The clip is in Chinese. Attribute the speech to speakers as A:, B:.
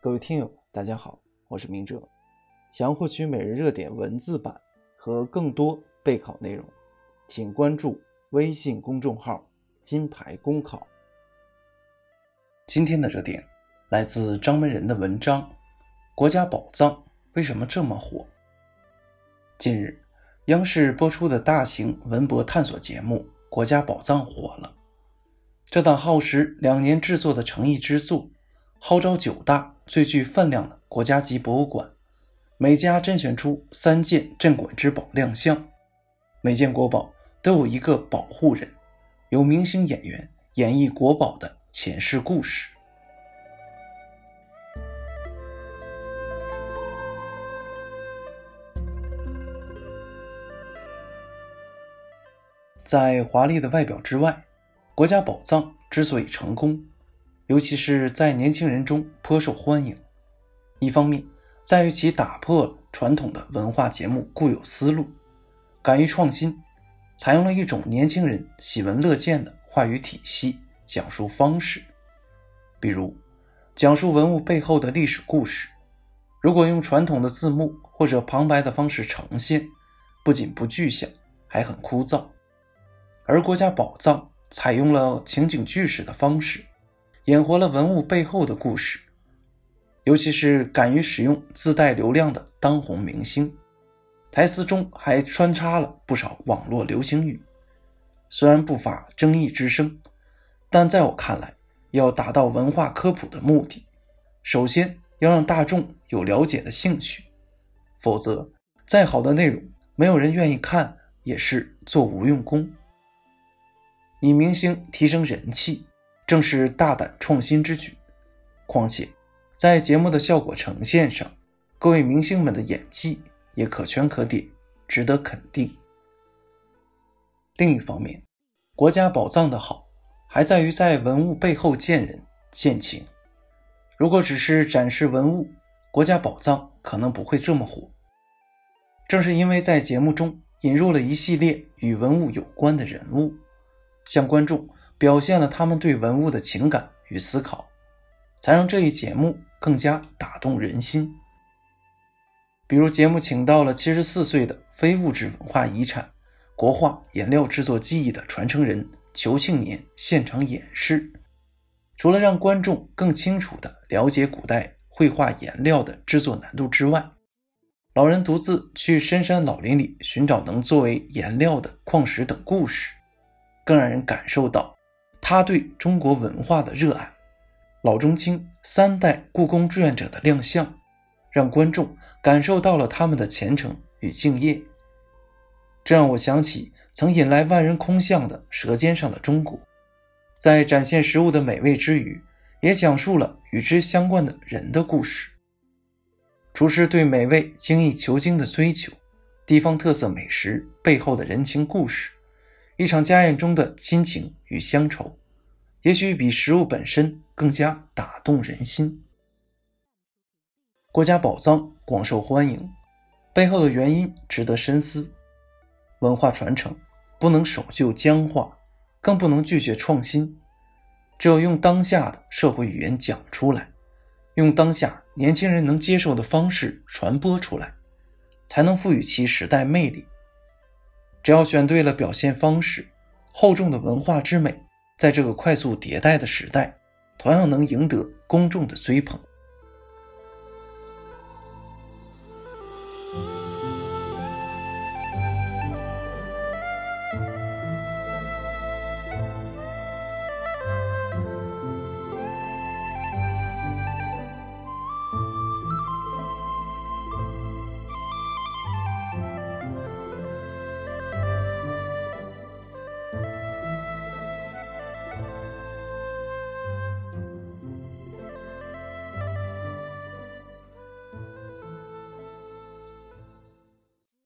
A: 各位听友，大家好，我是明哲。想要获取每日热点文字版和更多备考内容，请关注微信公众号“金牌公考”。今天的热点来自张门人的文章《国家宝藏为什么这么火》。近日，央视播出的大型文博探索节目《国家宝藏》火了。这档耗时两年制作的诚意之作，号召九大。最具分量的国家级博物馆，每家甄选出三件镇馆之宝亮相，每件国宝都有一个保护人，由明星演员演绎国宝的前世故事。在华丽的外表之外，国家宝藏之所以成功。尤其是在年轻人中颇受欢迎。一方面，在于其打破了传统的文化节目固有思路，敢于创新，采用了一种年轻人喜闻乐见的话语体系讲述方式。比如，讲述文物背后的历史故事，如果用传统的字幕或者旁白的方式呈现，不仅不具象，还很枯燥。而国家宝藏采用了情景剧式的方式。演活了文物背后的故事，尤其是敢于使用自带流量的当红明星，台词中还穿插了不少网络流行语。虽然不乏争议之声，但在我看来，要达到文化科普的目的，首先要让大众有了解的兴趣，否则再好的内容，没有人愿意看，也是做无用功。以明星提升人气。正是大胆创新之举。况且，在节目的效果呈现上，各位明星们的演技也可圈可点，值得肯定。另一方面，国家宝藏的好，还在于在文物背后见人见情。如果只是展示文物，国家宝藏可能不会这么火。正是因为在节目中引入了一系列与文物有关的人物，向观众。表现了他们对文物的情感与思考，才让这一节目更加打动人心。比如，节目请到了七十四岁的非物质文化遗产国画颜料制作技艺的传承人裘庆年现场演示，除了让观众更清楚地了解古代绘画颜料的制作难度之外，老人独自去深山老林里寻找能作为颜料的矿石等故事，更让人感受到。他对中国文化的热爱，老中青三代故宫志愿者的亮相，让观众感受到了他们的虔诚与敬业。这让我想起曾引来万人空巷的《舌尖上的中国》，在展现食物的美味之余，也讲述了与之相关的人的故事。厨师对美味精益求精的追求，地方特色美食背后的人情故事。一场家宴中的亲情与乡愁，也许比食物本身更加打动人心。国家宝藏广受欢迎，背后的原因值得深思。文化传承不能守旧僵化，更不能拒绝创新。只有用当下的社会语言讲出来，用当下年轻人能接受的方式传播出来，才能赋予其时代魅力。只要选对了表现方式，厚重的文化之美，在这个快速迭代的时代，同样能赢得公众的追捧。